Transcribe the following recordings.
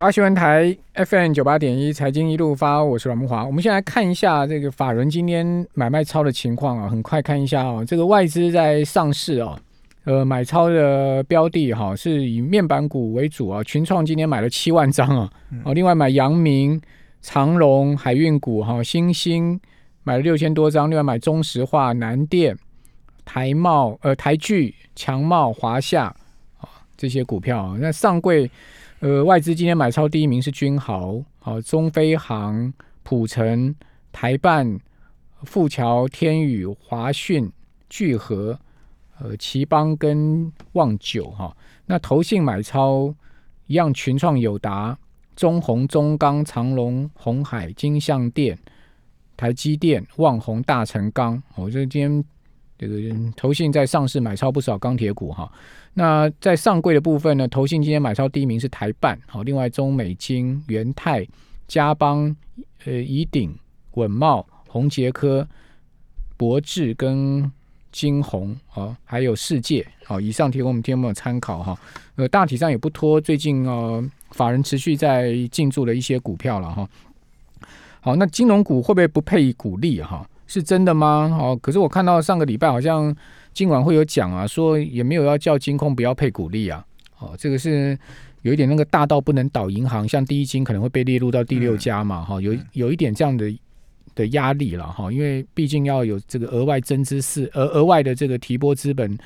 八新闻台 FM 九八点一，财经一路发，我是阮木华。我们先来看一下这个法人今天买卖超的情况啊，很快看一下哦。这个外资在上市哦，呃，买超的标的哈是以面板股为主啊。群创今天买了七万张啊，哦，另外买阳明、长隆、海运股哈，新兴买了六千多张，另外买中石化、南电、台茂、呃台聚、强茂、华夏啊这些股票。那上柜。呃，外资今天买超第一名是君豪，好，中飞航、普成、台办、富桥、天宇、华讯、聚合、呃，奇邦跟旺九哈。那投信买超一样，群创、友达、中宏、中钢、长隆、红海、金相电、台积电、旺宏、大成钢。我这今天这个投信在上市买超不少钢铁股哈。那在上柜的部分呢，投信今天买超第一名是台办，好，另外中美金、元泰、嘉邦、呃宜鼎、稳茂、宏杰科、博智跟金鸿，好，还有世界，好，以上提供我们听众参考哈。呃，大体上也不拖，最近呃法人持续在进驻的一些股票了哈。好，那金融股会不会不配股利哈？是真的吗？哦，可是我看到上个礼拜好像。今晚会有讲啊，说也没有要叫金控不要配股利啊，哦，这个是有一点那个大到不能倒银行，像第一金可能会被列入到第六家嘛，哈，有有一点这样的的压力了哈，因为毕竟要有这个额外增资四额额外的这个提拨资本，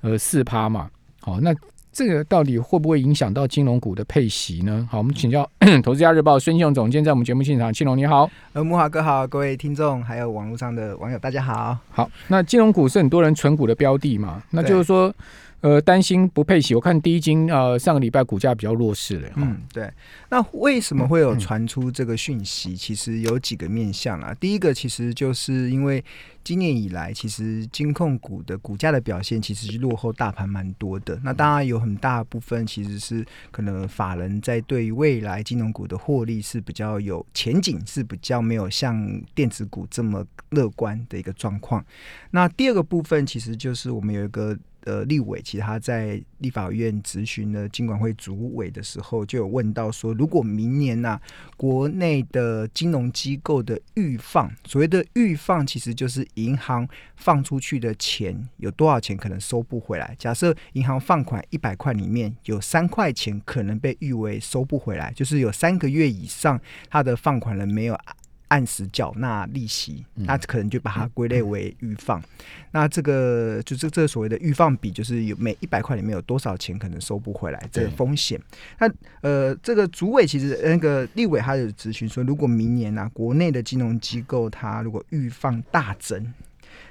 呃四趴嘛，好那。这个到底会不会影响到金融股的配息呢？好，我们请教 投资家日报孙信勇总监，在我们节目现场，庆龙你好，呃，木华哥好，各位听众还有网络上的网友大家好，好，那金融股是很多人存股的标的嘛，那就是说。呃，担心不配息，我看第一金呃上个礼拜股价比较弱势了。嗯，对。那为什么会有传出这个讯息？其实有几个面向啊。第一个，其实就是因为今年以来，其实金控股的股价的表现其实是落后大盘蛮多的。那当然有很大部分其实是可能法人在对未来金融股的获利是比较有前景，是比较没有像电子股这么乐观的一个状况。那第二个部分，其实就是我们有一个。呃，立委其实他在立法院咨询了金管会主委的时候，就有问到说，如果明年呢，国内的金融机构的预放，所谓的预放，其实就是银行放出去的钱有多少钱可能收不回来。假设银行放款一百块里面有三块钱可能被誉为收不回来，就是有三个月以上他的放款人没有。按时缴纳利息，那可能就把它归类为预放。那这个就是这所谓的预放比，就是有每一百块里面有多少钱可能收不回来，这个风险。那呃，这个主委其实那个立委他有咨询说，如果明年呢，国内的金融机构它如果预放大增，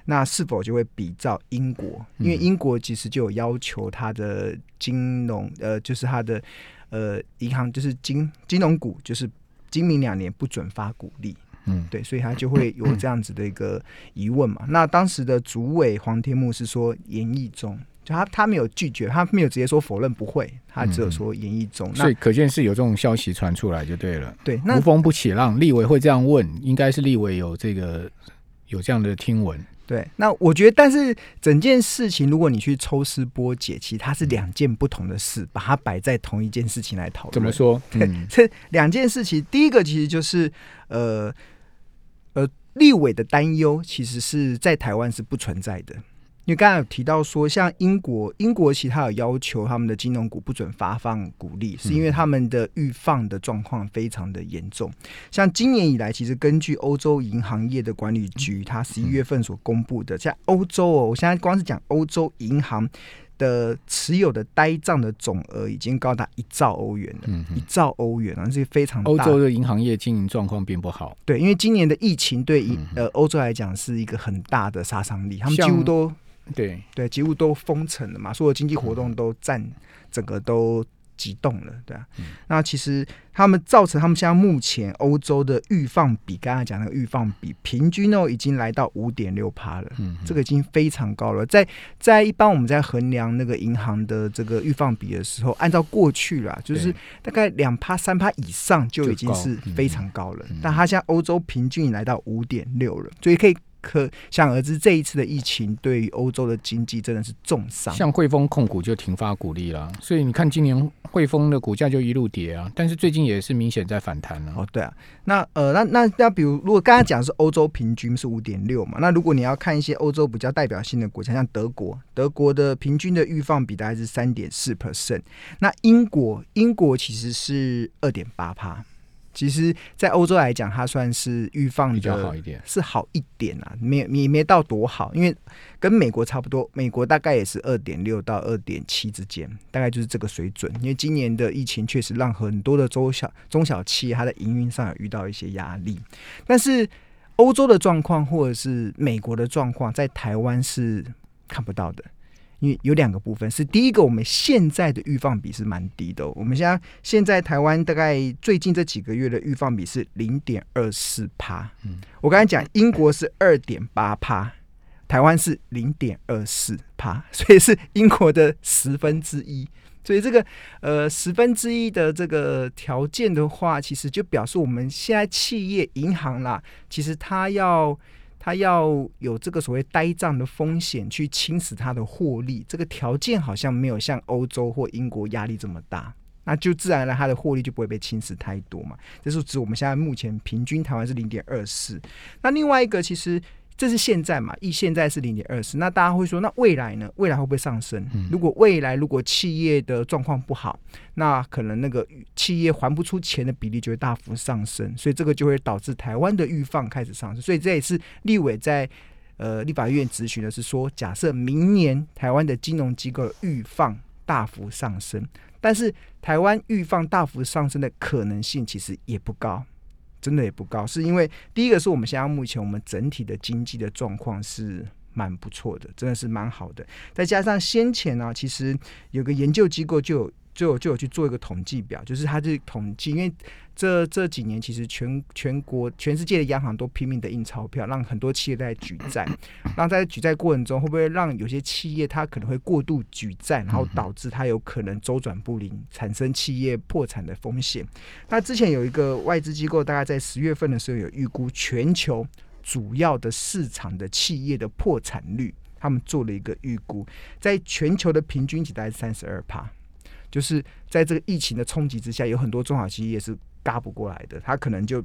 那是否就会比照英国？因为英国其实就有要求它的金融呃，就是它的呃银行就是金金融股，就是今明两年不准发股利。嗯，对，所以他就会有这样子的一个疑问嘛。那当时的主委黄天木是说演绎中，就他他没有拒绝，他没有直接说否认不会，他只有说演绎中。所以可见是有这种消息传出来就对了。对，无风不起浪，立委会这样问，应该是立委有这个有这样的听闻。对，那我觉得，但是整件事情，如果你去抽丝剥茧，其实它是两件不同的事，把它摆在同一件事情来讨论。怎么说？对，这两件事情，第一个其实就是呃呃，立委的担忧，其实是在台湾是不存在的。因为刚才有提到说，像英国，英国其他有要求他们的金融股不准发放股利，是因为他们的预放的状况非常的严重。像今年以来，其实根据欧洲银行业的管理局，它十一月份所公布的，在欧洲哦，我现在光是讲欧洲银行的持有的呆账的总额已经高达一兆欧元了，一兆欧元啊，是非常欧洲的银行业经营状况并不好。对，因为今年的疫情对呃欧洲来讲是一个很大的杀伤力，他们几乎都。对对，几乎都封城了嘛，所有经济活动都占整个都急动了，对啊。那其实他们造成他们现在目前欧洲的预放比，刚才讲那个预放比平均哦，已经来到五点六趴了，嗯，这个已经非常高了。在在一般我们在衡量那个银行的这个预放比的时候，按照过去啦，就是大概两趴三趴以上就已经是非常高了。但它现在欧洲平均来到五点六了，所以可以。可想而知，这一次的疫情对于欧洲的经济真的是重伤。像汇丰控股就停发股利了，所以你看今年汇丰的股价就一路跌啊，但是最近也是明显在反弹了。哦，对啊，那呃，那那那比如，如果刚才讲是欧洲平均是五点六嘛，那如果你要看一些欧洲比较代表性的国家，像德国，德国的平均的预放比大概是三点四 percent，那英国，英国其实是二点八帕。其实，在欧洲来讲，它算是预防比较好一点，是好一点啊，没也没到多好，因为跟美国差不多，美国大概也是二点六到二点七之间，大概就是这个水准。因为今年的疫情确实让很多的中小中小企业它的营运上有遇到一些压力，但是欧洲的状况或者是美国的状况，在台湾是看不到的。因为有两个部分，是第一个，我们现在的预放比是蛮低的。我们现在现在台湾大概最近这几个月的预放比是零点二四帕。嗯，我刚才讲英国是二点八帕，台湾是零点二四帕，所以是英国的十分之一。所以这个呃十分之一的这个条件的话，其实就表示我们现在企业银行啦，其实它要。他要有这个所谓呆账的风险去侵蚀他的获利，这个条件好像没有像欧洲或英国压力这么大，那就自然而然他的获利就不会被侵蚀太多嘛。这是指我们现在目前平均台湾是零点二四，那另外一个其实。这是现在嘛？一现在是零点二四，那大家会说，那未来呢？未来会不会上升？如果未来如果企业的状况不好，那可能那个企业还不出钱的比例就会大幅上升，所以这个就会导致台湾的预放开始上升。所以这也是立委在呃立法院咨询的是说，假设明年台湾的金融机构预放大幅上升，但是台湾预放大幅上升的可能性其实也不高。真的也不高，是因为第一个是我们现在目前我们整体的经济的状况是蛮不错的，真的是蛮好的。再加上先前呢，其实有个研究机构就有就有就有去做一个统计表，就是它是统计，因为。这这几年，其实全全国、全世界的央行都拼命的印钞票，让很多企业在举债。那在举债过程中，会不会让有些企业它可能会过度举债，然后导致它有可能周转不灵，产生企业破产的风险？那之前有一个外资机构，大概在十月份的时候有预估全球主要的市场的企业的破产率，他们做了一个预估，在全球的平均值大概三十二帕，就是在这个疫情的冲击之下，有很多中小企业是。嘎不过来的，它可能就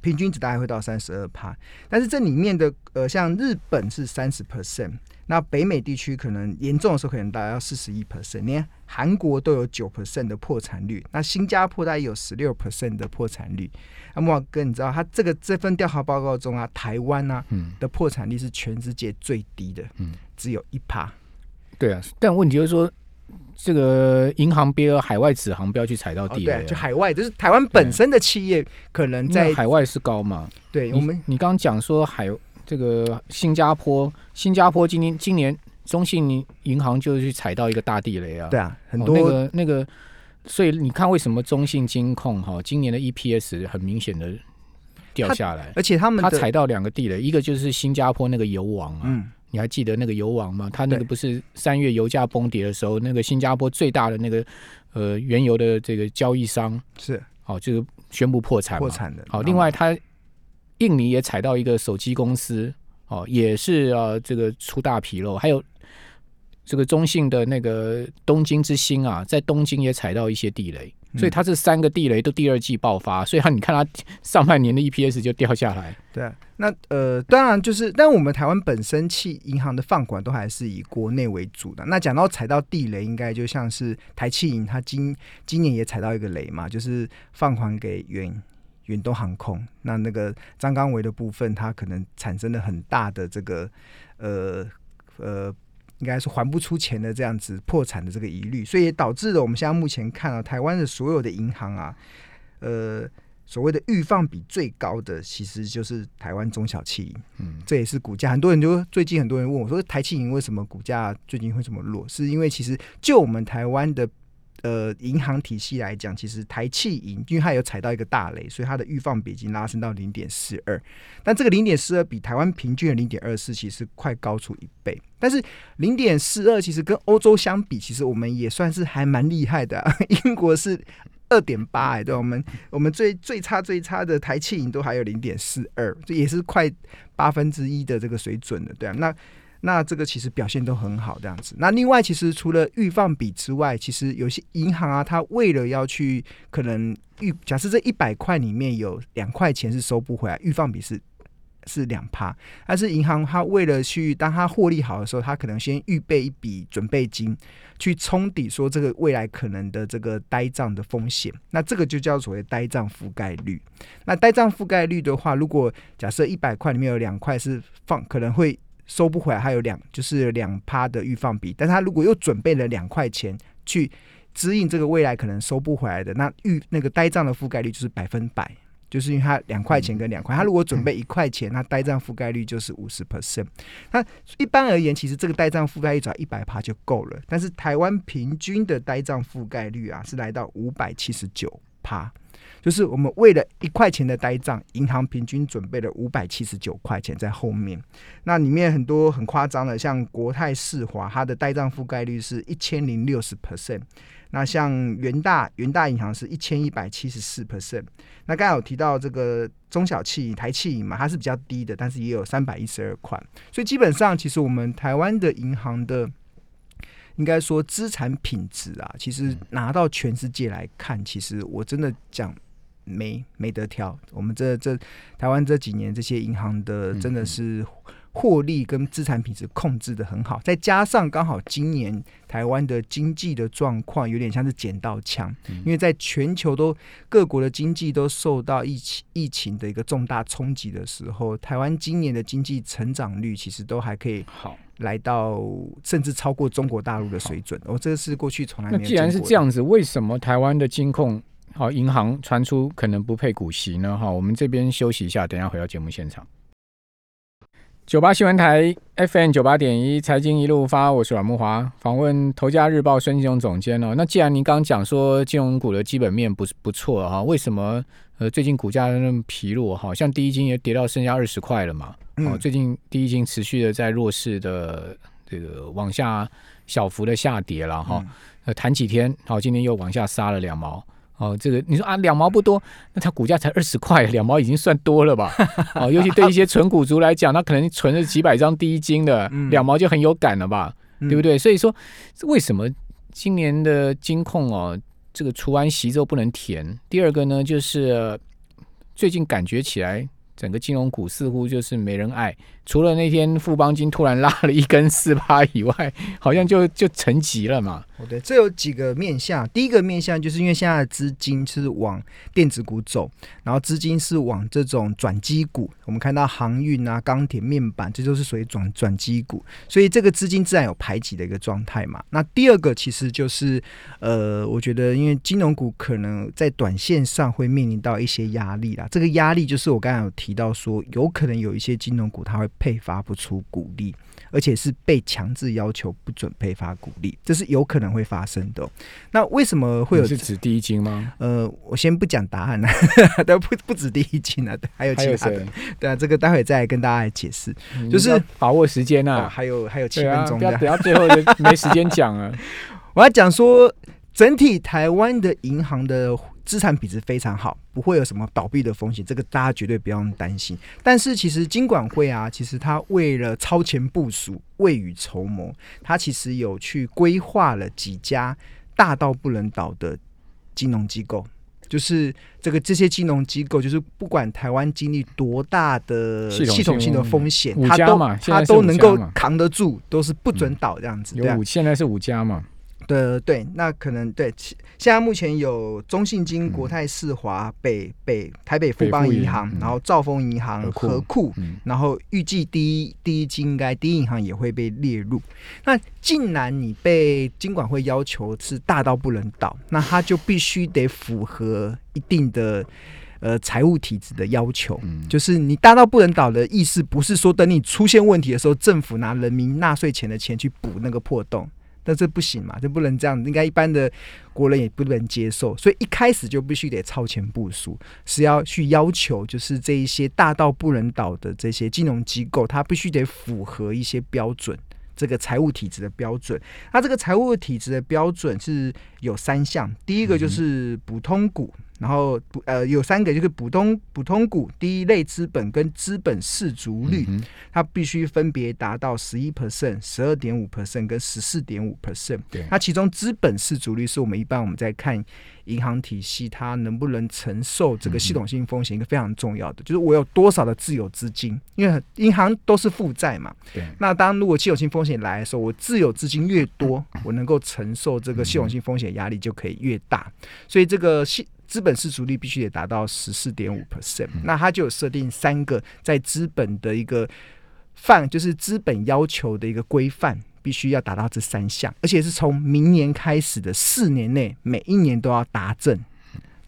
平均值大概会到三十二趴，但是这里面的呃，像日本是三十 percent，那北美地区可能严重的时候可能大概要四十一 percent，连韩国都有九 percent 的破产率，那新加坡大概有十六 percent 的破产率。那莫哥，你知道他这个这份调查报告中啊，台湾啊的破产率是全世界最低的，嗯，只有一趴。对啊，但问题就是说。这个银行标海外子行不要去踩到地雷，就海外就是台湾本身的企业可能在海外是高嘛？对，我们你刚刚讲说海这个新加坡，新加坡今年今年中信银行就去踩到一个大地雷啊！对啊，很多那个那个，所以你看为什么中信金控哈今年的 EPS 很明显的掉下来，而且他们他踩到两个地雷，一个就是新加坡那个油王啊。嗯。你还记得那个油王吗？他那个不是三月油价崩跌的时候，那个新加坡最大的那个呃原油的这个交易商是哦，就是宣布破产破产的。好，另外他印尼也踩到一个手机公司哦，也是啊这个出大纰漏，还有这个中信的那个东京之星啊，在东京也踩到一些地雷。所以它这三个地雷都第二季爆发，所以它你看它 上半年的 EPS 就掉下来。对啊，那呃，当然就是，但我们台湾本身去银行的放款都还是以国内为主的。那讲到踩到地雷，应该就像是台气银，它今今年也踩到一个雷嘛，就是放款给远远东航空，那那个张刚维的部分，它可能产生了很大的这个呃呃。应该是还不出钱的这样子破产的这个疑虑，所以也导致了我们现在目前看到台湾的所有的银行啊，呃，所谓的预放比最高的其实就是台湾中小企银，嗯，这也是股价很多人就最近很多人问我说，台企银为什么股价最近会这么弱？是因为其实就我们台湾的。呃，银行体系来讲，其实台气银，因为它有踩到一个大雷，所以它的预放比已经拉升到零点四二。但这个零点四二比台湾平均的零点二四，其实快高出一倍。但是零点四二其实跟欧洲相比，其实我们也算是还蛮厉害的。英国是二点八哎，对，我们我们最最差最差的台气银都还有零点四二，这也是快八分之一的这个水准的，对啊，那那这个其实表现都很好这样子。那另外，其实除了预放比之外，其实有些银行啊，它为了要去可能预假设这一百块里面有两块钱是收不回来，预放比是。是两趴，但是银行它为了去当它获利好的时候，它可能先预备一笔准备金，去冲抵说这个未来可能的这个呆账的风险。那这个就叫所谓呆账覆盖率。那呆账覆盖率的话，如果假设一百块里面有两块是放，可能会收不回来，还有两就是两趴的预放比。但他如果又准备了两块钱去支应这个未来可能收不回来的，那预那个呆账的覆盖率就是百分百。就是因为他两块钱跟两块，他如果准备一块钱，那呆账覆盖率就是五十 percent。那一般而言，其实这个呆账覆盖率只要一百趴就够了。但是台湾平均的呆账覆盖率啊，是来到五百七十九趴。就是我们为了一块钱的呆账，银行平均准备了五百七十九块钱在后面。那里面很多很夸张的，像国泰世华，它的呆账覆盖率是一千零六十 percent。那像元大元大银行是一千一百七十四 percent，那刚才有提到这个中小企台企嘛，它是比较低的，但是也有三百一十二块，所以基本上其实我们台湾的银行的应该说资产品质啊，其实拿到全世界来看，其实我真的讲没没得挑，我们这这台湾这几年这些银行的真的是。获利跟资产品质控制的很好，再加上刚好今年台湾的经济的状况有点像是捡到枪，因为在全球都各国的经济都受到疫情疫情的一个重大冲击的时候，台湾今年的经济成长率其实都还可以好来到甚至超过中国大陆的水准。哦，这个是过去从来没有。既然是这样子，为什么台湾的金控好银行传出可能不配股息呢？哈，我们这边休息一下，等下回到节目现场。九八新闻台 FM 九八点一，财经一路发，我是阮木华，访问头家日报孙金融总监哦。那既然您刚刚讲说金融股的基本面不是不错哈，为什么呃最近股价那么疲弱？哈，像第一金也跌到剩下二十块了嘛。哦，最近第一金持续的在弱势的这个往下小幅的下跌了哈。呃，谈几天，好，今天又往下杀了两毛。哦，这个你说啊，两毛不多，那它股价才二十块，两毛已经算多了吧？哦，尤其对一些纯股族来讲，他可能存了几百张第一金的，两毛就很有感了吧？对不对？所以说，为什么今年的金控哦，这个除完席之后不能填？第二个呢，就是最近感觉起来。整个金融股似乎就是没人爱，除了那天富邦金突然拉了一根四八以外，好像就就沉寂了嘛。对，这有几个面向。第一个面向就是因为现在的资金是往电子股走，然后资金是往这种转机股。我们看到航运啊、钢铁、面板，这都是属于转转机股，所以这个资金自然有排挤的一个状态嘛。那第二个其实就是，呃，我觉得因为金融股可能在短线上会面临到一些压力啦。这个压力就是我刚才有提到说，有可能有一些金融股它会配发不出股利。而且是被强制要求不准配发股利，这是有可能会发生的。那为什么会有？是指第一金吗？呃，我先不讲答案了，都不不止第一金了，还有其他的。对啊，这个待会再跟大家来解释。就是把握时间啊，还有还有七分钟，不要等到最后就没时间讲了。我要讲说，整体台湾的银行的。资产品质非常好，不会有什么倒闭的风险，这个大家绝对不用担心。但是其实金管会啊，其实他为了超前部署、未雨绸缪，他其实有去规划了几家大到不能倒的金融机构，就是这个这些金融机构，就是不管台湾经历多大的系统性的风险，他都他都能够扛得住，都是不准倒这样子。有五，现在是五家嘛。对对，那可能对。现在目前有中信金、国泰世华、北北台北富邦银行，然后兆丰银行、和库，然后预计第一第一金应该第一银行也会被列入。那竟然你被金管会要求是大到不能倒，那他就必须得符合一定的呃财务体制的要求。就是你大到不能倒的意思，不是说等你出现问题的时候，政府拿人民纳税钱的钱去补那个破洞。但这不行嘛，这不能这样，应该一般的国人也不能接受，所以一开始就必须得超前部署，是要去要求，就是这一些大到不能倒的这些金融机构，它必须得符合一些标准，这个财务体制的标准。那这个财务体制的标准是有三项，第一个就是普通股。然后补呃有三个就是普通普通股第一类资本跟资本市足率，它必须分别达到十一 percent、十二点五 percent 跟十四点五 percent。对，那其中资本市足率是我们一般我们在看银行体系它能不能承受这个系统性风险一个非常重要的，就是我有多少的自有资金，因为银行都是负债嘛。对。那当如果系统性风险来的时候，我自有资金越多，我能够承受这个系统性风险压力就可以越大。所以这个系资本市足率必须得达到十四点五 percent，那它就有设定三个在资本的一个范，就是资本要求的一个规范，必须要达到这三项，而且是从明年开始的四年内，每一年都要达正。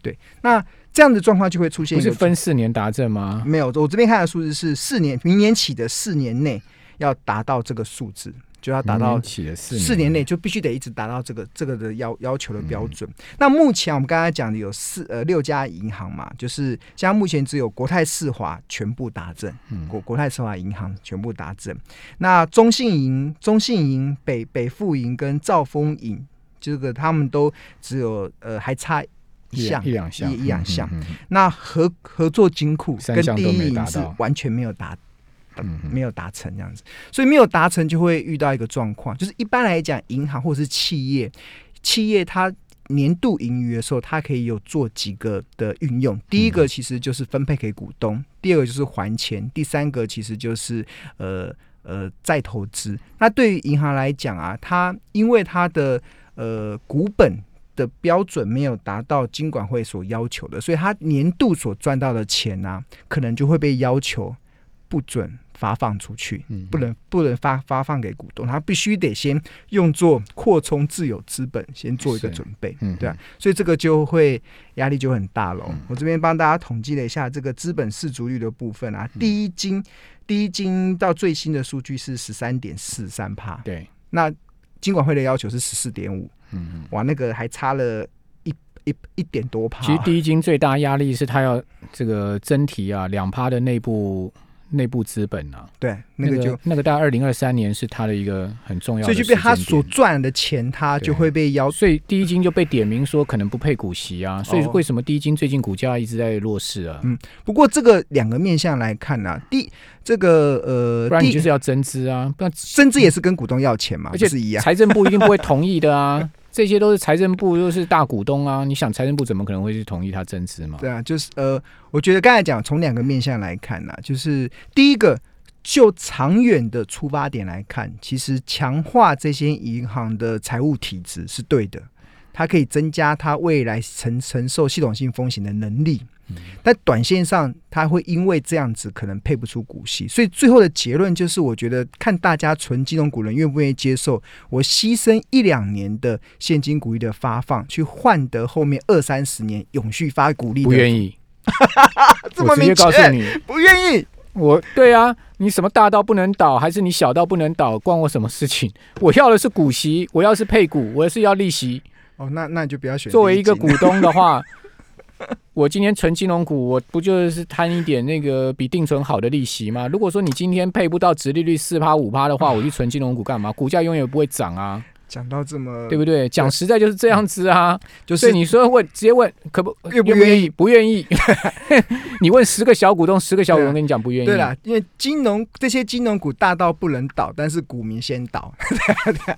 对，那这样的状况就会出现，不是分四年达正吗？没有，我这边看的数字是四年，明年起的四年内要达到这个数字。就要达到四年内就必须得一直达到这个这个的要要求的标准。那目前我们刚才讲的有四呃六家银行嘛，就是现在目前只有国泰世华全部达证，国国泰世华银行全部达证。那中信银、中信银、北北富银跟兆丰银，这个他们都只有呃还差一项一两项一两项。那合合作金库跟第一银是完全没有达。没有达成这样子，所以没有达成就会遇到一个状况，就是一般来讲，银行或者是企业，企业它年度盈余的时候，它可以有做几个的运用。第一个其实就是分配给股东，第二个就是还钱，第三个其实就是呃呃再投资。那对于银行来讲啊，它因为它的呃股本的标准没有达到金管会所要求的，所以它年度所赚到的钱呢，可能就会被要求不准。发放出去，不能不能发发放给股东，他必须得先用作扩充自有资本，先做一个准备，嗯对啊，所以这个就会压力就很大喽。我这边帮大家统计了一下这个资本市足率的部分啊，第一金第一金到最新的数据是十三点四三帕，对，那金管会的要求是十四点五，嗯嗯，哇，那个还差了一一一点多帕。其实第一金最大压力是它要这个真提啊两趴的内部。内部资本啊，对，那个就那个，大概二零二三年是他的一个很重要的，所以就被他所赚的钱，他就会被要，所以第一金就被点名说可能不配股息啊，所以为什么第一金最近股价一直在弱势啊？嗯，不过这个两个面向来看呢，第这个呃，不然你就是要增资啊，不然增资也是跟股东要钱嘛，而且是一样，财政部一定不会同意的啊。这些都是财政部又是大股东啊！你想财政部怎么可能会去同意他增资嘛？对啊，就是呃，我觉得刚才讲从两个面向来看呢，就是第一个就长远的出发点来看，其实强化这些银行的财务体制是对的，它可以增加它未来承承受系统性风险的能力。但短线上，它会因为这样子可能配不出股息，所以最后的结论就是，我觉得看大家纯金融股人愿不愿意接受我牺牲一两年的现金股利的发放，去换得后面二三十年永续发股利。不愿意，这么直接告诉你，不愿意。我对啊，你什么大到不能倒，还是你小到不能倒，关我什么事情？我要的是股息，我要是配股，我是要利息。哦，那那你就不要选。作为一个股东的话。我今天存金融股，我不就是贪一点那个比定存好的利息吗？如果说你今天配不到直利率四趴五趴的话，我去存金融股干嘛？股价永远不会涨啊。讲到这么对不对？讲实在就是这样子啊，就是你说问直接问可不愿不愿意？不愿意。你问十个小股东，十个小股东跟你讲不愿意。对啦，因为金融这些金融股大到不能倒，但是股民先倒，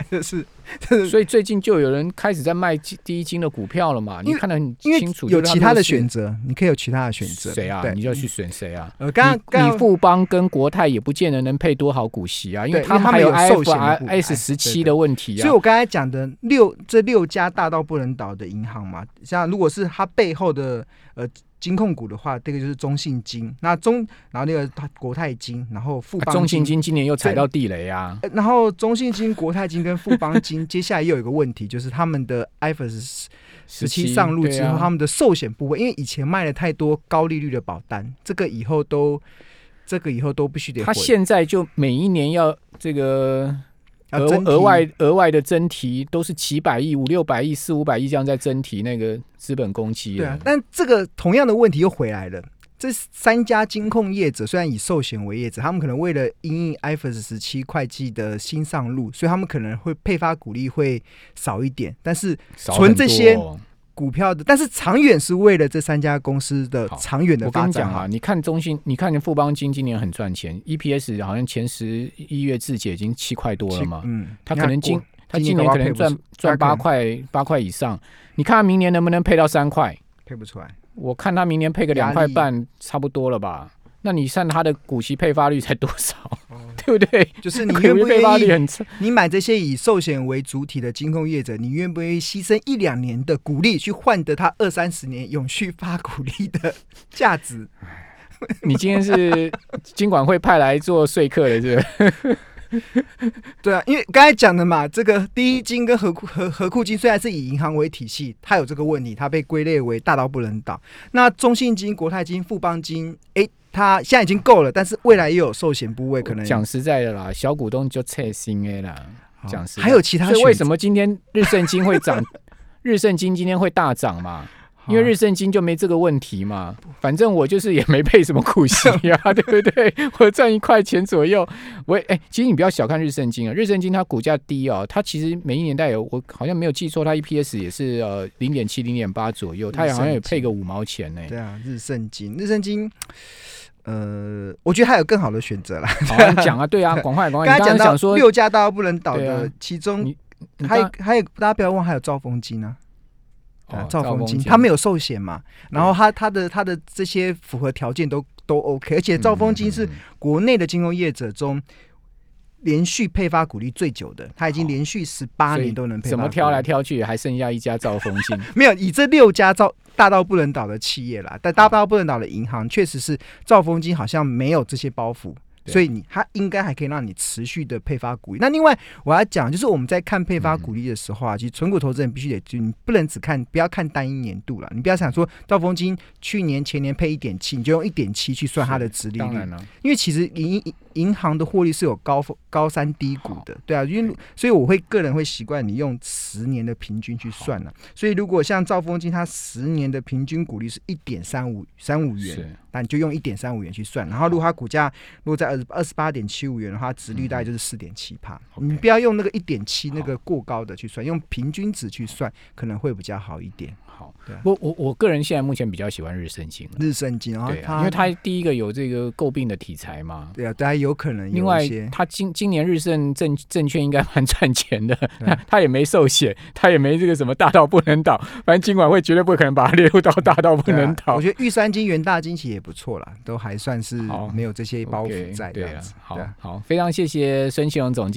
就是。所以最近就有人开始在卖第一金的股票了嘛？你看得很清楚，有其他的选择，你可以有其他的选择。谁啊？你就要去选谁啊？呃，刚刚你富邦跟国泰也不见得能配多好股息啊，因为他们还有 IFRS 十七的问题啊。所以我刚才讲的六这六家大到不能倒的银行嘛，像如果是它背后的呃。金控股的话，这个就是中信金，那中，然后那个国泰金，然后富邦。中信金今年又踩到地雷啊！然后中信金、国泰金跟富邦金，接下来又有一个问题，就是他们的 IFRS 十七上路之后，他们的寿险部位，因为以前卖了太多高利率的保单，这个以后都，这个以后都必须得。他现在就每一年要这个。额额外额外的增提都是几百亿、五六百亿、四五百亿这样在增提那个资本公积。对啊，但这个同样的问题又回来了。这三家金控业者虽然以寿险为业者，他们可能为了因应 IFRS 十七会计的新上路，所以他们可能会配发股利会少一点，但是存这些股票的，但是长远是为了这三家公司的长远的我发展跟你讲啊，你看中信，你看富邦金今年很赚钱，EPS 好像前十一月自己已经七块多了嘛，嗯，他可能今过他今今年可能赚赚八块八块以上，你看他明年能不能配到三块？配不出来，我看他明年配个两块半，差不多了吧？那你算他的股息配发率才多少，哦 对不对？就是你 愿不愿意？你买这些以寿险为主体的金控业者，你愿不愿意牺牲一两年的股利，去换得他二三十年永续发股利的价值？你今天是金管会派来做说客的，是不是？对啊，因为刚才讲的嘛，这个第一金跟和库和和库金虽然是以银行为体系，它有这个问题，它被归类为大到不能倒。那中信金、国泰金、富邦金，诶，它现在已经够了，但是未来也有寿险部位可能讲实在的啦，小股东就切心 A 啦。讲实在还有其他，所以为什么今天日盛金会涨？日盛金今天会大涨嘛？因为日盛金就没这个问题嘛，反正我就是也没配什么股息啊，对不对？我赚一块钱左右，我也哎、其实你不要小看日盛金啊，日盛金它股价低哦，它其实每一年代有我好像没有记错，它 EPS 也是呃零点七、零点八左右，它也好像也配个五毛钱呢、对啊，日盛金，日盛金，呃，我觉得还有更好的选择啦。讲啊，对啊，广快广快，刚刚才讲到说，六家大家不能倒的，其中还有还有大家不要忘，还有兆丰金啊。兆丰金，金。它没有寿险嘛，然后他他的他的这些符合条件都都 OK，而且兆丰金是国内的金融业者中连续配发股利最久的，他已经连续十八年都能配发。怎么挑来？挑去，还剩下一家兆丰金。没有，以这六家兆大到不能倒的企业啦，但大到不能倒的银行，确实是兆丰金好像没有这些包袱。对。所以你它应该还可以让你持续的配发股利。那另外我要讲，就是我们在看配发股利的时候啊，其实纯股投资人必须得，就你不能只看，不要看单一年度了。你不要想说兆丰金去年前年配一点七，你就用一点七去算它的值利率。因为其实银银银行的获利是有高高三低谷的，对啊，因为所以我会个人会习惯你用十年的平均去算了、所以如果像兆丰金，它十年的平均股利是一点三五三五元，那你就用一点三五元去算。然后如果它股价如果在二二十八点七五元的话，值率大概就是四点七帕。你不要用那个一点七那个过高的去算，用平均值去算可能会比较好一点。好对啊。我我我个人现在目前比较喜欢日升金，日升金，啊对啊，因为它第一个有这个诟病的题材嘛。对啊，大家有可能另外有一些，它今今年日盛证证券应该蛮 赚钱的对，它也没寿险，它也没这个什么大到不能倒，反正金管会绝对不可能把它 列入到大到不能倒我。觉得玉山金、元大金其实也不错啦，都还算是好没有这些包袱在这对啊样子。，好好，非常谢谢孙庆荣总监。